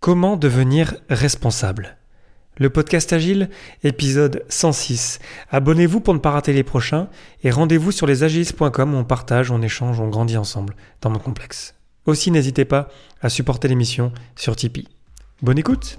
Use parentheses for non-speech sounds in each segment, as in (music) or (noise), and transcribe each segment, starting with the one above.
Comment devenir responsable? Le podcast Agile, épisode 106. Abonnez-vous pour ne pas rater les prochains et rendez-vous sur lesagilistes.com où on partage, on échange, on grandit ensemble dans mon complexe. Aussi, n'hésitez pas à supporter l'émission sur Tipeee. Bonne écoute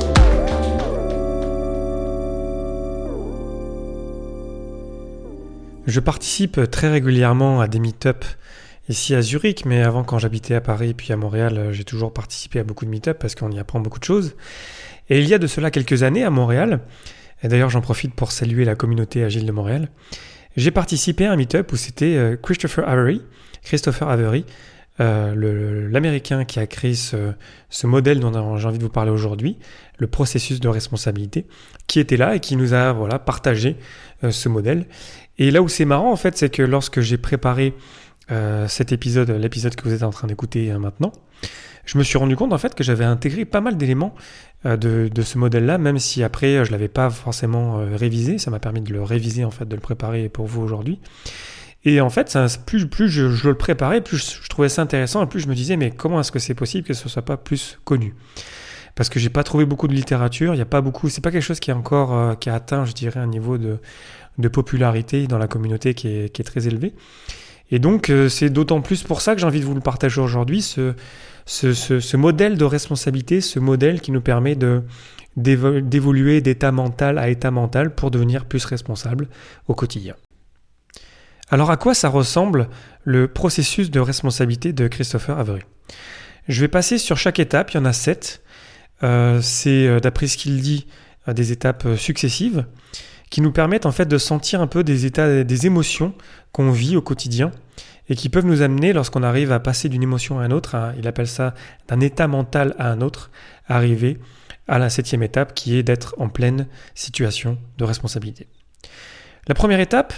Je participe très régulièrement à des meet-up ici à Zurich, mais avant quand j'habitais à Paris puis à Montréal, j'ai toujours participé à beaucoup de meet-up parce qu'on y apprend beaucoup de choses. Et il y a de cela quelques années à Montréal, et d'ailleurs j'en profite pour saluer la communauté agile de Montréal, j'ai participé à un meet-up où c'était euh, Christopher Avery, Christopher Avery, euh, l'américain qui a créé ce, modèle dont j'ai envie de vous parler aujourd'hui, le processus de responsabilité, qui était là et qui nous a voilà, partagé euh, ce modèle. Et là où c'est marrant, en fait, c'est que lorsque j'ai préparé euh, cet épisode, l'épisode que vous êtes en train d'écouter euh, maintenant, je me suis rendu compte en fait que j'avais intégré pas mal d'éléments euh, de, ce modèle-là, même si après je l'avais pas forcément révisé. Ça m'a permis de le réviser en fait, de le préparer pour vous aujourd'hui. Et en fait, plus, je, le préparais, plus je, trouvais ça intéressant, et plus je me disais mais comment est-ce que c'est possible que ce soit pas plus connu? Parce que j'ai pas trouvé beaucoup de littérature, il y a pas beaucoup, c'est pas quelque chose qui est encore qui a atteint, je dirais, un niveau de popularité dans la communauté qui est, très élevée. Et donc, euh, c'est d'autant plus pour ça que j'ai envie de vous le partager aujourd'hui, ce, modèle de responsabilité, ce modèle qui nous permet d'évoluer d'état mental à état mental pour devenir plus responsable au quotidien. Alors à quoi ça ressemble le processus de responsabilité de Christopher Avery? Je vais passer sur chaque étape, il y en a sept. Euh, c'est euh, d'après ce qu'il dit des étapes successives qui nous permettent en fait de sentir un peu des états, des émotions qu'on vit au quotidien et qui peuvent nous amener, lorsqu'on arrive à passer d'une émotion à une autre, il appelle ça d'un état mental à un autre, arriver à la septième étape qui est d'être en pleine situation de responsabilité. La première étape,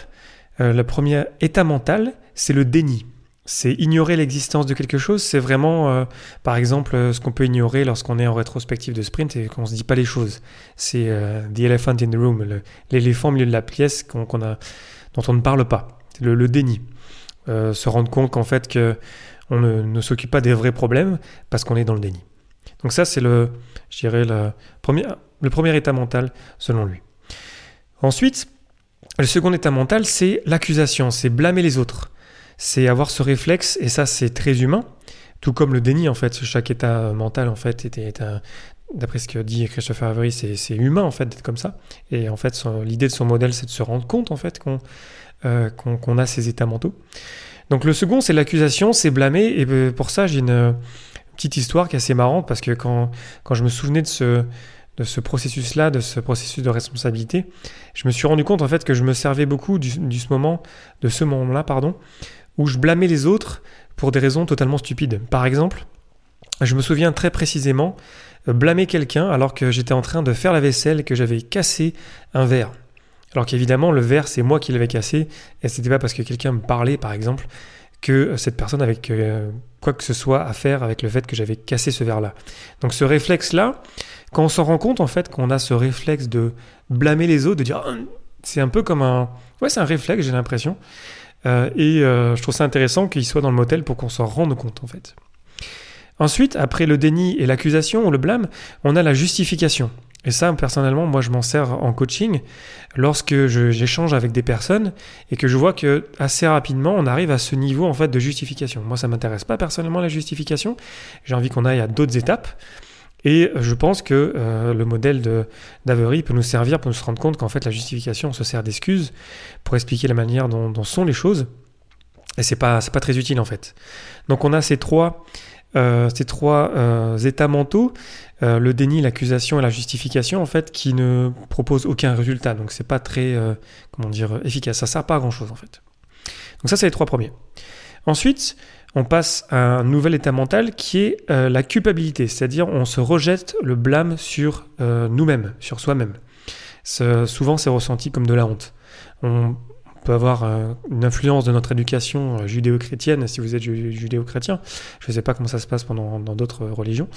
euh, le premier état mental, c'est le déni c'est ignorer l'existence de quelque chose. C'est vraiment, euh, par exemple, euh, ce qu'on peut ignorer lorsqu'on est en rétrospective de sprint et qu'on se dit pas les choses. C'est the elephant in the room, l'éléphant au milieu de la pièce dont on ne parle pas. Le, le déni. se rendre compte qu'en fait que on ne, s'occupe pas des vrais problèmes parce qu'on est dans le déni. Donc ça, c'est le, je dirais, le premier, le premier état mental selon lui. Ensuite, le second état mental, c'est l'accusation, c'est blâmer les autres. C'est avoir ce réflexe, et ça c'est très humain, tout comme le déni en fait, chaque état mental en fait était, d'après ce que dit Christopher Avery, c'est humain en fait d'être comme ça, et en fait l'idée de son modèle c'est de se rendre compte en fait euh, qu'on a ces états mentaux. Donc le second c'est l'accusation, c'est blâmer, et euh, pour ça j'ai une petite histoire qui est assez marrante, parce que quand, quand je me souvenais de ce de ce processus-là, de ce processus de responsabilité, je me suis rendu compte en fait que je me servais beaucoup du, ce moment, de ce moment-là, pardon, où je blâmais les autres pour des raisons totalement stupides. Par exemple, je me souviens très précisément euh, blâmer quelqu'un alors que j'étais en train de faire la vaisselle et que j'avais cassé un verre. Alors qu'évidemment, le verre, c'est moi qui l'avais cassé, et c'était pas parce que quelqu'un me parlait, par exemple, que cette personne avait euh, quoi que ce soit à faire avec le fait que j'avais cassé ce verre-là. Donc ce réflexe-là, quand on s'en rend compte en fait qu'on a ce réflexe de blâmer les autres, de dire ah, c'est un peu comme un... Ouais, c'est un réflexe, j'ai l'impression. Euh, et euh, je trouve ça intéressant qu'il soit dans le motel pour qu'on s'en rende compte en fait. Ensuite, après le déni et l'accusation ou le blâme, on a la justification. Et ça, personnellement, moi, je m'en sers en coaching lorsque j'échange avec des personnes et que je vois que assez rapidement, on arrive à ce niveau en fait de justification. Moi, ça m'intéresse pas personnellement la justification. J'ai envie qu'on aille à d'autres étapes. Et je pense que euh, le modèle d'Avery peut nous servir pour nous rendre compte qu'en fait la justification on se sert d'excuses pour expliquer la manière dont, sont les choses. Et c'est pas, pas très utile en fait. Donc on a ces trois, euh, ces trois euh, états mentaux, le déni, l'accusation et la justification en fait, qui ne proposent aucun résultat. Donc c'est pas très, comment dire, efficace. Ça sert pas à grand chose en fait. Donc ça c'est les trois premiers. Ensuite, on passe à un nouvel état mental qui est euh, la culpabilité, c'est-à-dire on se rejette le blâme sur euh, nous-mêmes, sur soi-même. souvent c'est ressenti comme de la honte. On peut avoir euh, une influence de notre éducation judéo-chrétienne, si vous êtes judéo-chrétien. Je ne sais pas comment ça se passe pendant, dans d'autres religions.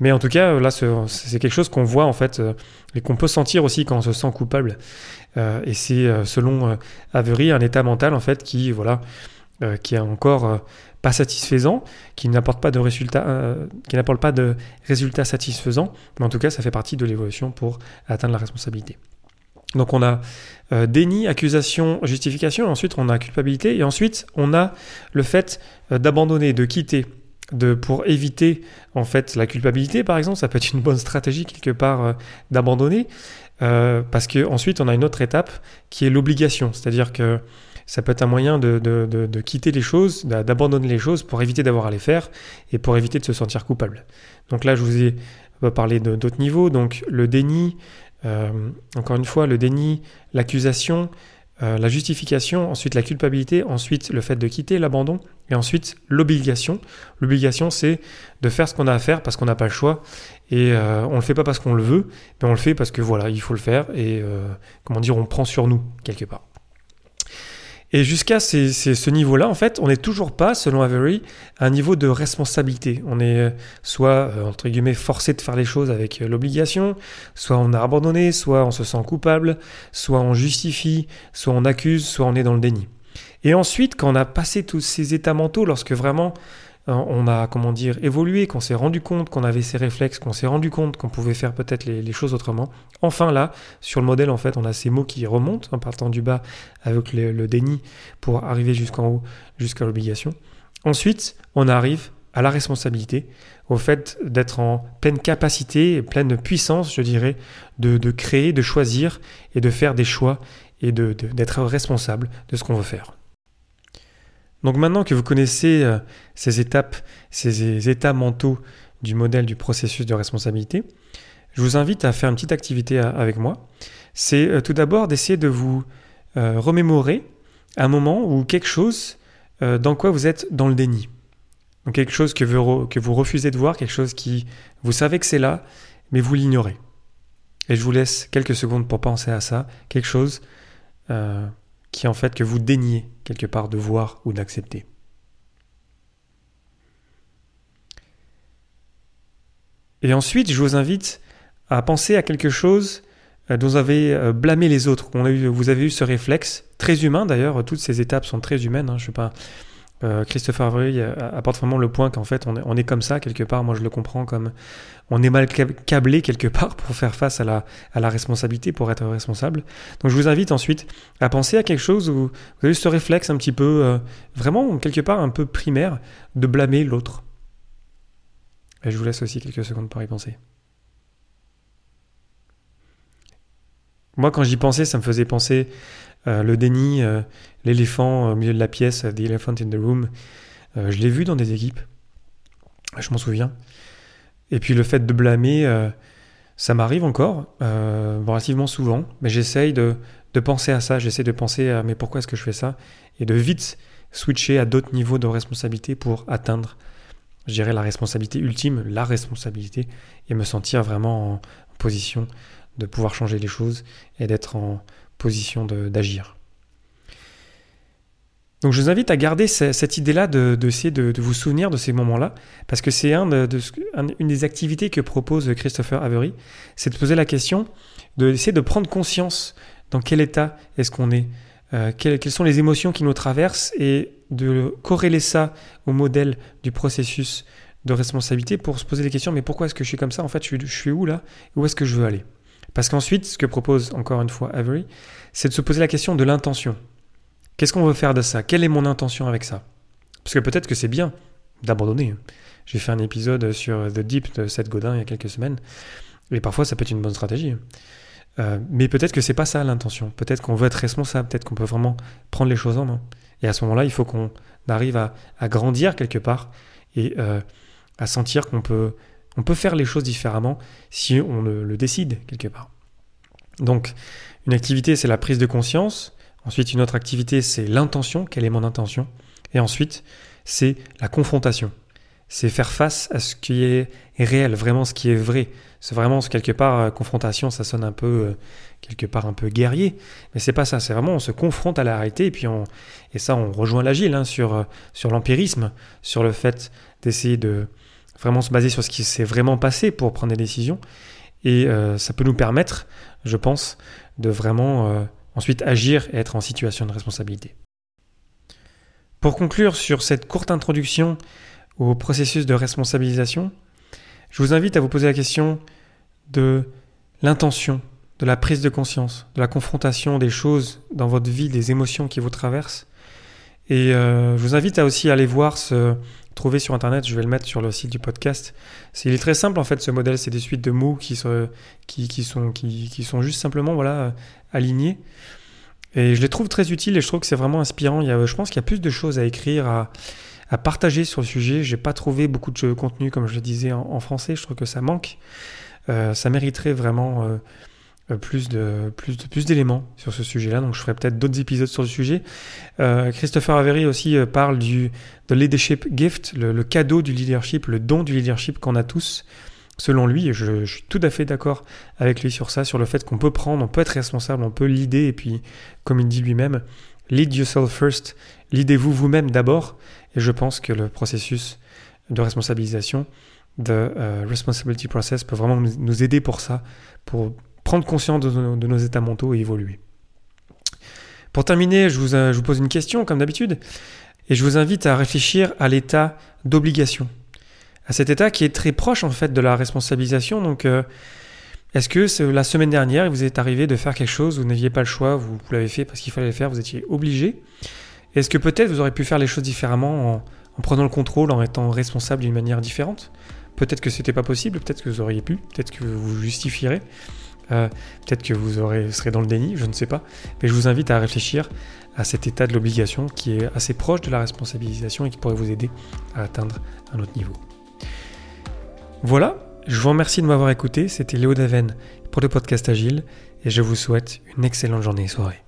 Mais en tout cas, là, c'est quelque chose qu'on voit en fait et qu'on peut sentir aussi quand on se sent coupable. et c'est, selon Avery, un état mental en fait qui, voilà, qui est encore pas satisfaisant, qui n'apporte pas de résultats, euh, qui n'apporte pas de résultats satisfaisants, mais en tout cas, ça fait partie de l'évolution pour atteindre la responsabilité. Donc on a euh, déni, accusation, justification, ensuite on a culpabilité, et ensuite on a le fait euh, d'abandonner, de quitter, de pour éviter en fait la culpabilité, par exemple, ça peut être une bonne stratégie quelque part d'abandonner, parce que ensuite on a une autre étape qui est l'obligation, c'est-à-dire que ça peut être un moyen de, de, de, quitter les choses, d'abandonner les choses pour éviter d'avoir à les faire et pour éviter de se sentir coupable. Donc là, je vous ai parlé d'autres niveaux, donc le déni, euh, encore une fois, le déni, l'accusation, euh, la justification, ensuite la culpabilité, ensuite le fait de quitter l'abandon, et ensuite l'obligation. L'obligation, c'est de faire ce qu'on a à faire parce qu'on n'a pas le choix, et euh, on le fait pas parce qu'on le veut, mais on le fait parce que voilà, il faut le faire, et comment dire, on prend sur nous quelque part. Et jusqu'à ce niveau-là, en fait, on n'est toujours pas, selon Avery, à un niveau de responsabilité. On est euh, soit, euh, entre guillemets, forcé de faire les choses avec euh, l'obligation, soit on a abandonné, soit on se sent coupable, soit on justifie, soit on accuse, soit on est dans le déni. Et ensuite, quand on a passé tous ces états mentaux, lorsque vraiment on a, comment dire, évolué, qu'on s'est rendu compte qu'on avait ces réflexes, qu'on s'est rendu compte qu'on pouvait faire peut-être les, choses autrement. Enfin là, sur le modèle, en fait, on a ces mots qui remontent en partant du bas avec le, déni pour arriver jusqu'en haut, jusqu'à l'obligation. Ensuite, on arrive à la responsabilité, au fait d'être en pleine capacité, pleine puissance, je dirais, de, créer, de choisir et de faire des choix et d'être responsable de ce qu'on veut faire. Donc maintenant que vous connaissez euh, ces étapes, ces états mentaux du modèle du processus de responsabilité, je vous invite à faire une petite activité euh, avec moi. C'est euh, tout d'abord d'essayer de vous remémorer un moment ou quelque chose dans quoi vous êtes dans le déni. Donc quelque chose que vous, que vous refusez de voir, quelque chose qui vous savez que c'est là, mais vous l'ignorez. Et je vous laisse quelques secondes pour penser à ça, quelque chose qui en fait que vous daignez quelque part de voir ou d'accepter. Et ensuite, je vous invite à penser à quelque chose euh, dont vous avez euh, blâmé les autres. Vous avez eu ce réflexe, très humain d'ailleurs, toutes ces étapes sont très humaines. Hein, je sais pas, euh, Christopher Avery apporte vraiment le point qu'en fait on est, comme ça quelque part, moi je le comprends comme on est mal câblé quelque part (laughs) pour faire face à la, responsabilité, pour être responsable. Donc je vous invite ensuite à penser à quelque chose où vous avez ce réflexe un petit peu, euh, vraiment quelque part un peu primaire, de blâmer l'autre. Et je vous laisse aussi quelques secondes pour y penser. Moi, quand j'y pensais, ça me faisait penser euh, le déni, euh, l'éléphant au milieu de la pièce, The Elephant in the Room. Euh, je l'ai vu dans des équipes, je m'en souviens. Et puis le fait de blâmer, ça m'arrive encore, relativement souvent, mais j'essaye de, de, penser à ça, j'essaie de penser à mais pourquoi est-ce que je fais ça? Et de vite switcher à d'autres niveaux de responsabilité pour atteindre, je dirais, la responsabilité ultime, la responsabilité, et me sentir vraiment en position de pouvoir changer les choses et d'être en d'agir. Donc je vous invite à garder cette idée-là de, de, de, vous souvenir de ces moments-là, parce que c'est une des activités que propose Christopher Avery, c'est de poser la question, d'essayer de, prendre conscience dans quel état est-ce qu'on est, euh, quelles, sont les émotions qui nous traversent, et de corréler ça au modèle du processus de responsabilité pour se poser des questions, mais pourquoi est-ce que je suis comme ça? En fait, je, je suis où là? Où est-ce que je veux aller? Parce qu'ensuite, ce que propose encore une fois Avery, c'est de se poser la question de l'intention. Qu'est-ce qu'on veut faire de ça? Quelle est mon intention avec ça? Parce que peut-être que c'est bien d'abandonner. J'ai fait un épisode sur The Deep de Seth Godin il y a quelques semaines, et parfois ça peut être une bonne stratégie. Euh, mais peut-être que c'est pas ça l'intention. Peut-être qu'on veut être responsable, peut-être qu'on peut vraiment prendre les choses en main. Et à ce moment-là, il faut qu'on arrive à, grandir quelque part et euh, à sentir qu'on peut on peut faire les choses différemment si on le, décide quelque part. Donc, une activité, c'est la prise de conscience. Ensuite, une autre activité, c'est l'intention. Quelle est mon intention Et ensuite, c'est la confrontation. C'est faire face à ce qui est réel, vraiment ce qui est vrai. C'est vraiment quelque part euh, confrontation, ça sonne un peu euh, quelque part un peu guerrier, mais c'est pas ça. C'est vraiment on se confronte à la réalité et puis on et ça on rejoint l'agile hein, sur euh, sur l'empirisme, sur le fait d'essayer de vraiment se baser sur ce qui s'est vraiment passé pour prendre des décisions et ça peut nous permettre, je pense, de vraiment ensuite agir et être en situation de responsabilité. Pour conclure sur cette courte introduction au processus de responsabilisation, je vous invite à vous poser la question de l'intention, de la prise de conscience, de la confrontation des choses dans votre vie, des émotions qui vous traversent. Et euh, je vous invite à aussi aller voir ce trouver sur internet, je vais le mettre sur le site du podcast. C'est il est très simple en fait ce modèle, c'est des suites de mots qui sont qui, qui sont qui, qui, sont juste simplement voilà alignées. Et je les trouve très utiles et je trouve que c'est vraiment inspirant. Il y a, je pense qu'il y a plus de choses à écrire, à, à partager sur le sujet. J'ai pas trouvé beaucoup de contenu, comme je le disais, en, français. Je trouve que ça manque. Euh, ça mériterait vraiment euh, euh, plus de plus de, plus d'éléments sur ce sujet-là. Donc, je ferai peut-être d'autres épisodes sur le sujet. Christopher Avery aussi parle du de leadership gift, le, cadeau du leadership, le don du leadership qu'on a tous. Selon lui, je, suis tout à fait d'accord avec lui sur ça, sur le fait qu'on peut prendre, on peut être responsable, on peut l'idée, et puis, comme il dit lui-même, lead yourself first, leadez-vous vous-même d'abord, et je pense que le processus de responsabilisation, de euh, responsibility process, peut vraiment nous, aider pour ça, pour prendre conscience de, nos états mentaux et évoluer. Pour terminer, je vous, euh, je vous pose une question, comme d'habitude, et je vous invite à réfléchir à l'état d'obligation, à cet état qui est très proche en fait de la responsabilisation. Donc, euh, est-ce que la semaine dernière, il vous est arrivé de faire quelque chose, vous n'aviez pas le choix, vous, l'avez fait parce qu'il fallait le faire, vous étiez obligé est-ce que peut-être vous auriez pu faire les choses différemment en, prenant le contrôle, en étant responsable d'une manière différente? Peut-être que c'était pas possible, peut-être que vous auriez pu, peut-être que vous justifierez, euh, peut-être que vous serez dans le déni, je ne sais pas. Mais je vous invite à réfléchir à cet état de l'obligation qui est assez proche de la responsabilisation et qui pourrait vous aider à atteindre un autre niveau. Voilà, je vous remercie de m'avoir écouté. C'était Léo Daven pour le podcast Agile et je vous souhaite une excellente journée et soirée.